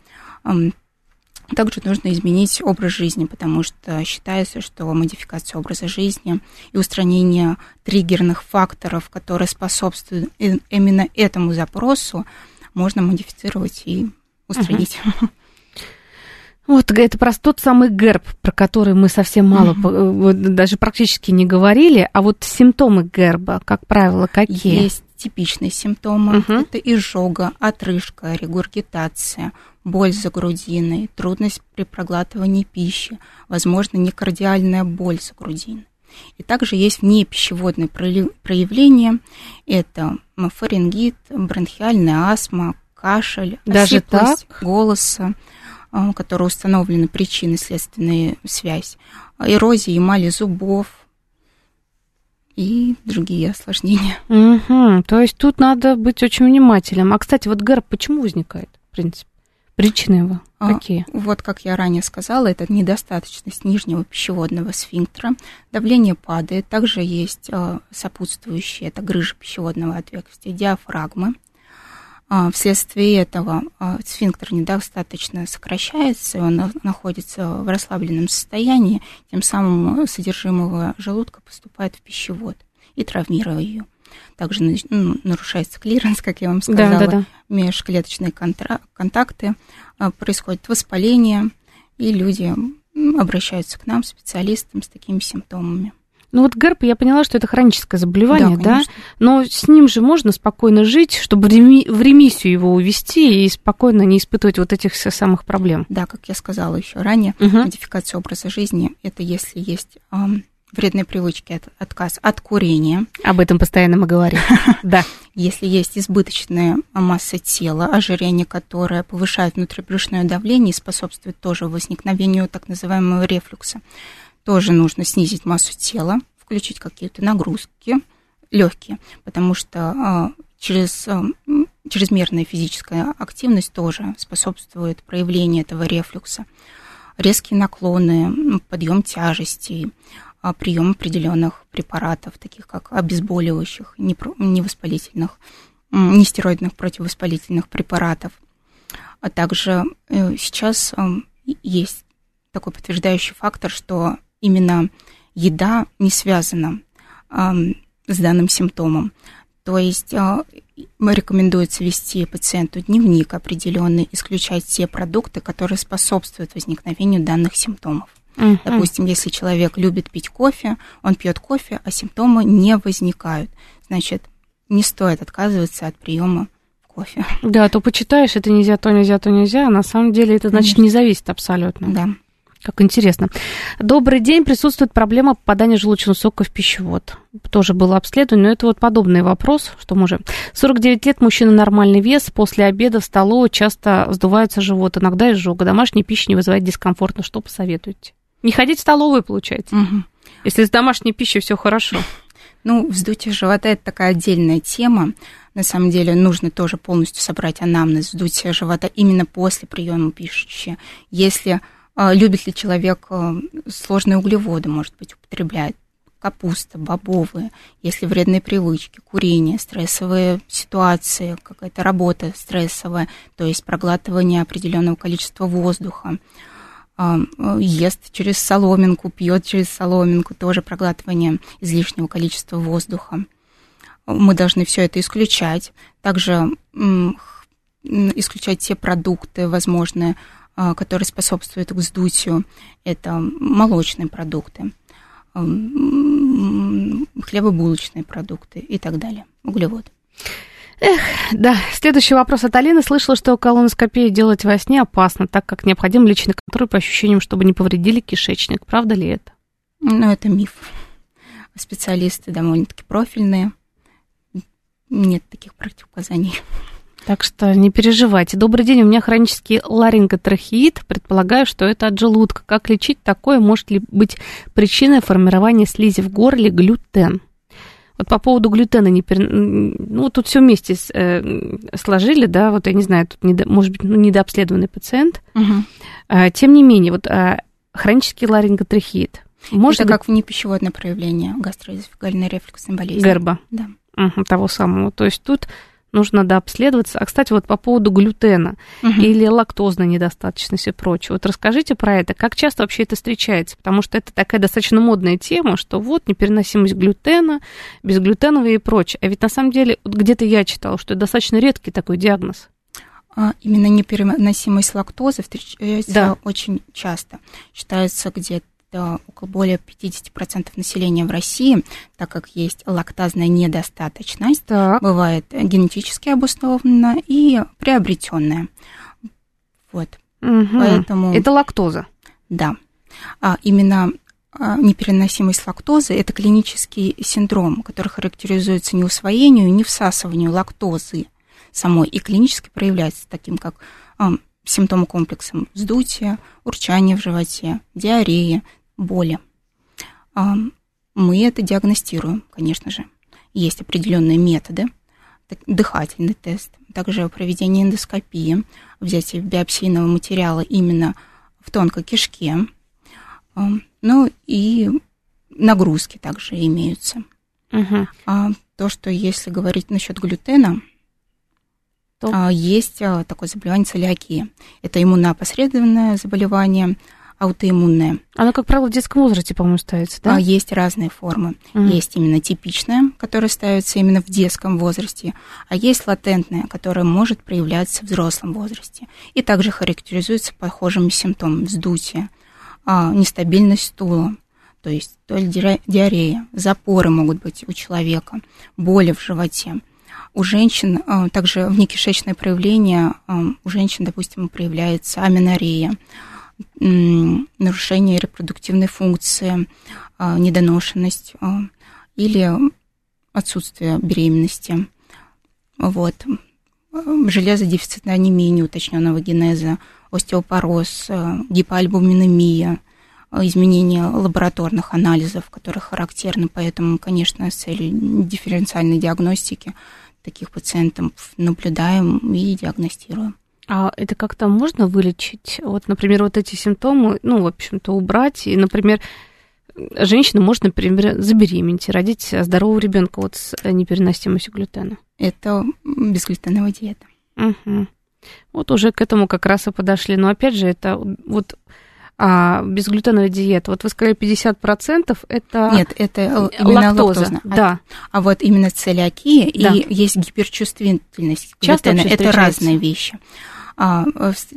Также нужно изменить образ жизни, потому что считается, что модификация образа жизни и устранение триггерных факторов, которые способствуют именно этому запросу, можно модифицировать и устранить. Uh-huh. Вот это про тот самый герб, про который мы совсем мало, mm-hmm. даже практически не говорили, а вот симптомы герба, как правило, какие? Есть типичные симптомы. Uh-huh. Это изжога, отрыжка, регургитация, боль за грудиной, трудность при проглатывании пищи, возможно, некардиальная боль за грудиной. И также есть внепищеводные проявления. Это фарингит, бронхиальная астма, кашель, Даже так? голоса, а, которые установлены причины следственная связь, эрозия эмали зубов и другие осложнения. Угу, то есть тут надо быть очень внимательным. А, кстати, вот ГЭРБ почему возникает, в принципе? Причины его а, какие? А, вот, как я ранее сказала, это недостаточность нижнего пищеводного сфинктера, давление падает, также есть а, сопутствующие, это грыжа пищеводного отверстия, диафрагмы, вследствие этого а, сфинктер недостаточно сокращается, он находится в расслабленном состоянии, тем самым содержимое желудка поступает в пищевод и травмирует ее. Также ну, нарушается клиренс, как я вам сказала, да, да, да. межклеточные контакты, а, происходит воспаление, и люди обращаются к нам, специалистам, с такими симптомами. Ну вот ГЭРБ, я поняла, что это хроническое заболевание, да, да? Но с ним же можно спокойно жить, чтобы в ремиссию его увести и спокойно не испытывать вот этих самых проблем. Да, как я сказала еще ранее, угу. модификация образа жизни – это если есть вредные привычки, отказ от курения. Об этом постоянно мы говорим. Да. Если есть избыточная масса тела, ожирение, которое повышает внутрибрюшное давление и способствует тоже возникновению так называемого рефлюкса тоже нужно снизить массу тела, включить какие-то нагрузки легкие, потому что а, через, а, чрезмерная физическая активность тоже способствует проявлению этого рефлюкса. Резкие наклоны, подъем тяжестей, а, прием определенных препаратов, таких как обезболивающих, невоспалительных, нестероидных противовоспалительных препаратов. А также э, сейчас есть такой подтверждающий фактор, что именно еда не связана с данным симптомом. То есть э, рекомендуется вести пациенту дневник определенный, исключать те продукты, которые способствуют возникновению данных симптомов. Uh-huh. Допустим, если человек любит пить кофе, он пьет кофе, а симптомы не возникают. Значит, не стоит отказываться от приема кофе. Да, то почитаешь, это нельзя, то нельзя, то нельзя, а на самом деле это значит не зависит абсолютно. Да. Как интересно. Добрый день. Присутствует проблема попадания желудочного сока в пищевод. Тоже было обследование, но это вот подобный вопрос, что мы уже... 49 лет, мужчина нормальный вес, после обеда в столовой часто сдувается живот, иногда изжога. Домашняя пища не вызывает дискомфорта. Что посоветуете? Не ходить в столовую, получается, угу. если с домашней пищей все хорошо. Ну, вздутие живота – это такая отдельная тема. На самом деле нужно тоже полностью собрать анамнез вздутия живота именно после приема пищи. Если любит ли человек а, сложные углеводы, может быть, употребляет капуста, бобовые, если вредные привычки, курение, стрессовые ситуации, какая-то работа стрессовая, то есть проглатывание определенного количества воздуха, а, ест через соломинку, пьет через соломинку, тоже проглатывание излишнего количества воздуха. Мы должны все это исключать. Также исключать те продукты, возможные, а, которые способствуют вздутию, это молочные продукты, хлебобулочные продукты и так далее, углеводы. Эх, да. Следующий вопрос от Алины. Слышала, что колоноскопию делать во сне опасно, так как необходим личный контроль по ощущениям, чтобы не повредили кишечник. Правда ли это? Ну, это миф. Специалисты довольно-таки профильные. Нет таких противопоказаний. Так что не переживайте. Добрый день, у меня хронический ларинготрахеид. Предполагаю, что это от желудка. Как лечить такое? Может ли быть причиной формирования слизи в горле глютен? Вот по поводу глютена, не пер... ну, тут все вместе э, сложили, да, вот я не знаю, тут, недо... может быть, ну, недообследованный пациент. Угу. Тем не менее, вот а, хронический ларинготрахеид. Может Это быть... как внепищеводное проявление гастроэзофагальной рефлюксной болезни. Герба. Да. Угу, того самого. То есть тут нужно дообследоваться. А, кстати, вот по поводу глютена угу. или лактозной недостаточности и прочего. Вот расскажите про это. Как часто вообще это встречается? Потому что это такая достаточно модная тема, что вот непереносимость глютена, безглютеновые и прочее. А ведь на самом деле, вот где-то я читала, что это достаточно редкий такой диагноз. А, именно непереносимость лактозы встречается да. очень часто. Считается где-то около более 50% населения в России, так как есть лактазная недостаточность, так. бывает генетически обусловленная и приобретенная. Вот. Угу. Поэтому... Это лактоза. Да. А именно а, непереносимость лактозы – это клинический синдром, который характеризуется не усвоению, не всасыванию лактозы самой, и клинически проявляется таким, как симптомы комплексом вздутия, урчание в животе, диарея, боли. А, мы это диагностируем, конечно же. Есть определенные методы, дыхательный тест, также проведение эндоскопии, взятие биопсийного материала именно в тонкой кишке, а, ну и нагрузки также имеются. Угу. А то, что если говорить насчет глютена, то есть такое заболевание целиакия. Это иммуноопосредованное заболевание, аутоиммунная. Она, как правило, в детском возрасте, по-моему, ставится, да? А, есть разные формы. Mm. Есть именно типичная, которая ставится именно в детском возрасте, а есть латентная, которая может проявляться в взрослом возрасте. И также характеризуется похожими симптомами вздутия, а, нестабильность стула, то есть то ли диарея, запоры могут быть у человека, боли в животе. У женщин а, также внекишечное проявление, а, у женщин, допустим, проявляется аменорея, нарушение репродуктивной функции, а, недоношенность а, или отсутствие беременности. Вот. Железодефицитная анемия неуточненного генеза, остеопороз, а, гипоальбуминемия, изменения лабораторных анализов, которые характерны, поэтому, конечно, с целью дифференциальной диагностики таких пациентов наблюдаем и диагностируем. А это как-то можно вылечить? Вот, например, вот эти симптомы, ну, в общем-то, убрать. И, например, женщина может, например, забеременеть и родить здорового ребенка вот с непереносимостью глютена. Это безглютеновая диета. Угу. Вот уже к этому как раз и подошли. Но опять же, это вот а, безглютеновая диета. Вот вы сказали 50% это Нет, это именно лактоза. лактоза. Да. А, а вот именно целиакия да. и есть гиперчувствительность Часто глютена. Это разные вещи а,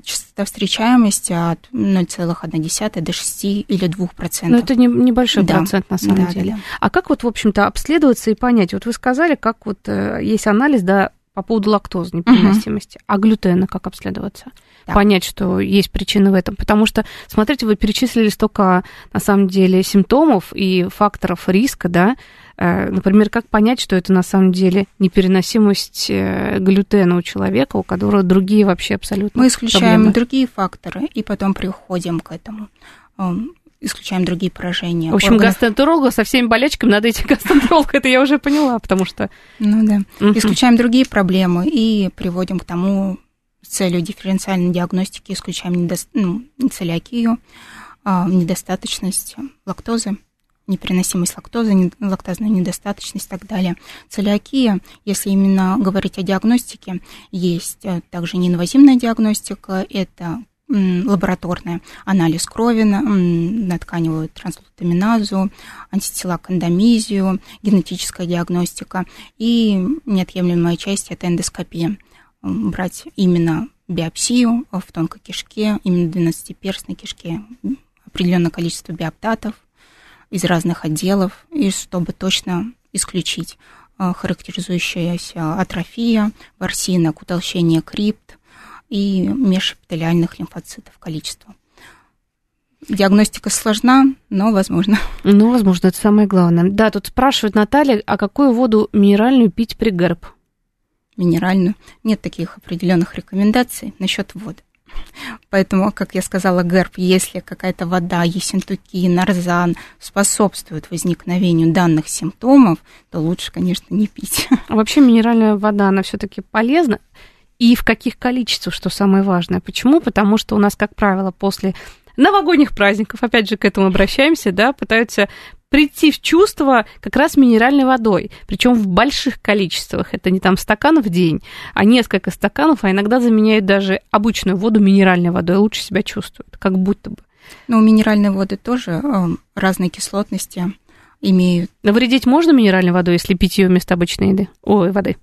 частота встречаемости от 0,1 до 6 или 2 процентов. Ну, это не, небольшой да. процент, на самом да, деле. Да, да. А как вот, в общем-то, обследоваться и понять? Вот вы сказали, как вот э, есть анализ, да, по поводу лактозы непереносимости, угу. а глютена как обследоваться? Да. Понять, что есть причины в этом. Потому что, смотрите, вы перечислили столько, на самом деле, симптомов и факторов риска, да, Э, например, как понять, что это на самом деле непереносимость э, глютена у человека, у которого другие вообще абсолютно Мы исключаем проблемы. другие факторы и потом приходим к этому эм, исключаем другие поражения. В общем, органов... гастроэнтеролога со всеми болячками надо идти к гастроэнтерологу, это я уже поняла, потому что... Ну да. Исключаем другие проблемы и приводим к тому, с целью дифференциальной диагностики исключаем недо... ну, целиакию, а, недостаточность лактозы непереносимость лактозы, лактазная недостаточность и так далее. Целиакия, если именно говорить о диагностике, есть э, также неинвазивная диагностика, это лабораторная, анализ крови на, на тканевую транслутаминазу, антитела к эндомизию, генетическая диагностика и неотъемлемая часть – это эндоскопия. Брать именно биопсию в тонкой кишке, именно 12-перстной кишке, определенное количество биоптатов, из разных отделов, и чтобы точно исключить а, характеризующаяся атрофия, ворсинок, утолщение крипт и межэпителиальных лимфоцитов количество. Диагностика сложна, но возможно. Ну, возможно, это самое главное. Да, тут спрашивает Наталья, а какую воду минеральную пить при ГЭРБ? минеральную. Нет таких определенных рекомендаций насчет воды. Поэтому, как я сказала, ГЭРБ, если какая-то вода, ессентуки, нарзан способствуют возникновению данных симптомов, то лучше, конечно, не пить. А вообще минеральная вода, она все-таки полезна? И в каких количествах, что самое важное? Почему? Потому что у нас, как правило, после новогодних праздников, опять же, к этому обращаемся, да, пытаются прийти в чувство как раз минеральной водой, причем в больших количествах. Это не там стакан в день, а несколько стаканов, а иногда заменяют даже обычную воду минеральной водой, лучше себя чувствуют, как будто бы. Ну, минеральные воды тоже э, разной кислотности имеют. Навредить можно минеральной водой, если пить ее вместо обычной еды? Ой, воды.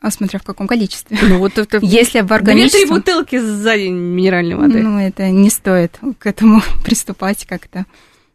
А смотря в каком количестве. Ну, вот это... Если в организме... Две-три бутылки за день минеральной воды. Ну, это не стоит к этому приступать как-то.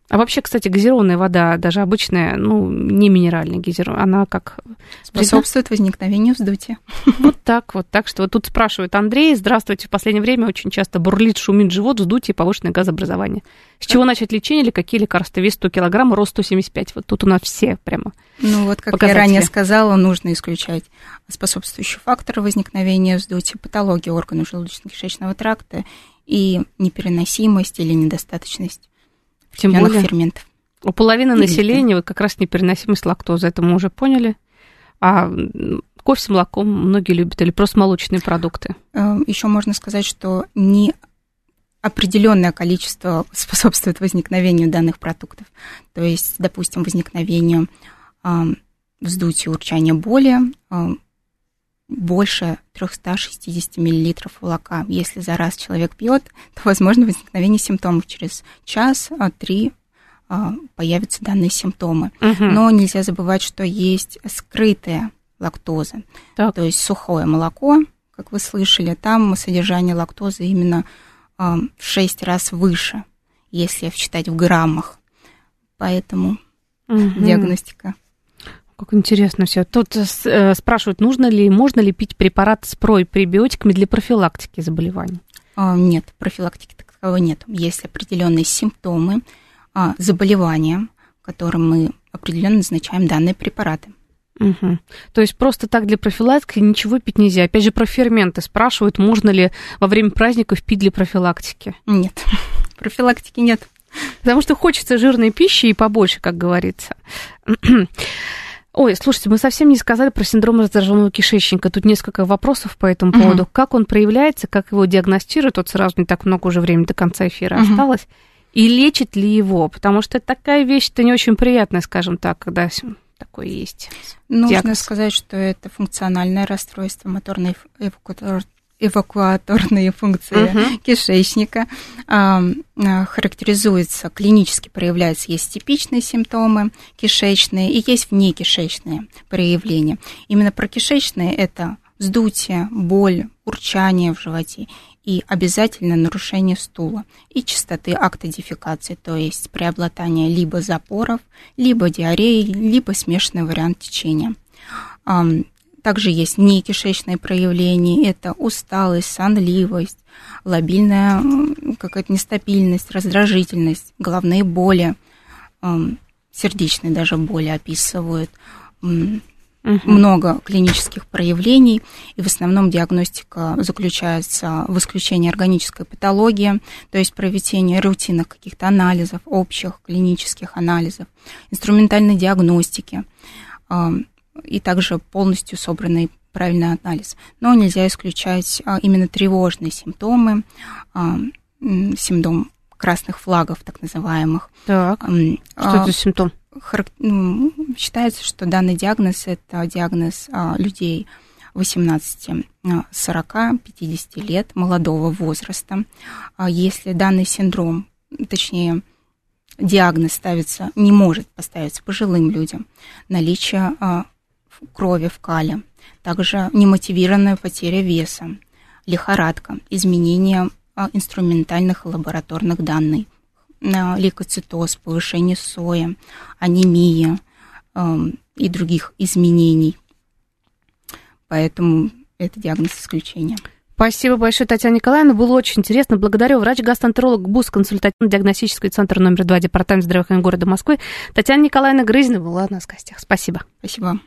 А вообще, кстати, газированная вода, даже обычная, ну, не минеральная газированная, она как... Способствует возникновению вздутия. Вот так вот. Так что вот тут спрашивают Андрей, здравствуйте, в последнее время очень часто бурлит, шумит живот, вздутие повышенное газообразование. С чего начать лечение или какие лекарства? Вес 100 килограмм, рост 175. Вот тут у нас все прямо Ну вот, как я ранее сказала, нужно исключать способствующие факторы возникновения вздутия, патологии органов желудочно-кишечного тракта и непереносимость или недостаточность тем более ферментов. У половины населения вот как раз непереносимость лактозы, это мы уже поняли. А кофе с молоком многие любят или просто молочные продукты. Э, Еще можно сказать, что не определенное количество способствует возникновению данных продуктов. То есть, допустим, возникновению вздутия, урчания боли больше 360 мл молока. Если за раз человек пьет, то возможно возникновение симптомов через час-три а, появятся данные симптомы. Угу. Но нельзя забывать, что есть скрытая лактоза, так. то есть сухое молоко, как вы слышали, там содержание лактозы именно а, в 6 раз выше, если считать в граммах. Поэтому угу. диагностика как интересно все. Тут э, спрашивают, нужно ли, можно ли пить препарат с пребиотиками для профилактики заболеваний? А, нет, профилактики таковой нет. Есть определенные симптомы а, заболевания, которым мы определенно назначаем данные препараты. Угу. То есть просто так для профилактики ничего пить нельзя. Опять же, про ферменты спрашивают, можно ли во время праздников пить для профилактики? Нет, профилактики нет. Потому что хочется жирной пищи и побольше, как говорится. Ой, слушайте, мы совсем не сказали про синдром раздраженного кишечника. Тут несколько вопросов по этому угу. поводу. Как он проявляется, как его диагностируют? Вот сразу не так много уже времени до конца эфира угу. осталось. И лечит ли его? Потому что это такая вещь, это не очень приятная, скажем так, когда такое есть. Нужно диагноз. сказать, что это функциональное расстройство моторной эвакуаторные функции uh-huh. кишечника, а, характеризуется, клинически проявляются, есть типичные симптомы кишечные и есть внекишечные проявления. Именно про кишечные это вздутие, боль, урчание в животе и обязательно нарушение стула и частоты акта дефекации, то есть преобладание либо запоров, либо диареи, либо смешанный вариант течения. Также есть некишечные проявления, это усталость, сонливость, лобильная какая-то нестабильность, раздражительность, головные боли, сердечные даже боли описывают. Угу. Много клинических проявлений, и в основном диагностика заключается в исключении органической патологии, то есть проведение рутинных каких-то анализов, общих клинических анализов, инструментальной диагностики и также полностью собранный правильный анализ. Но нельзя исключать а, именно тревожные симптомы, а, симптом красных флагов, так называемых. Так, что это за симптом? Ну, считается, что данный диагноз – это диагноз а, людей 18, 40, 50 лет, молодого возраста. Если данный синдром, точнее, диагноз ставится, не может поставиться пожилым людям, наличие крови в кале, также немотивированная потеря веса, лихорадка, изменение а, инструментальных и лабораторных данных, лейкоцитоз, повышение соя, анемия эм, и других изменений. Поэтому это диагноз исключения. Спасибо большое, Татьяна Николаевна. Было очень интересно. Благодарю. Врач-гастроэнтеролог БУС, консультативно-диагностический центр номер два, Департамент здравоохранения города Москвы. Татьяна Николаевна Грызина была у нас в гостях. Спасибо. Спасибо.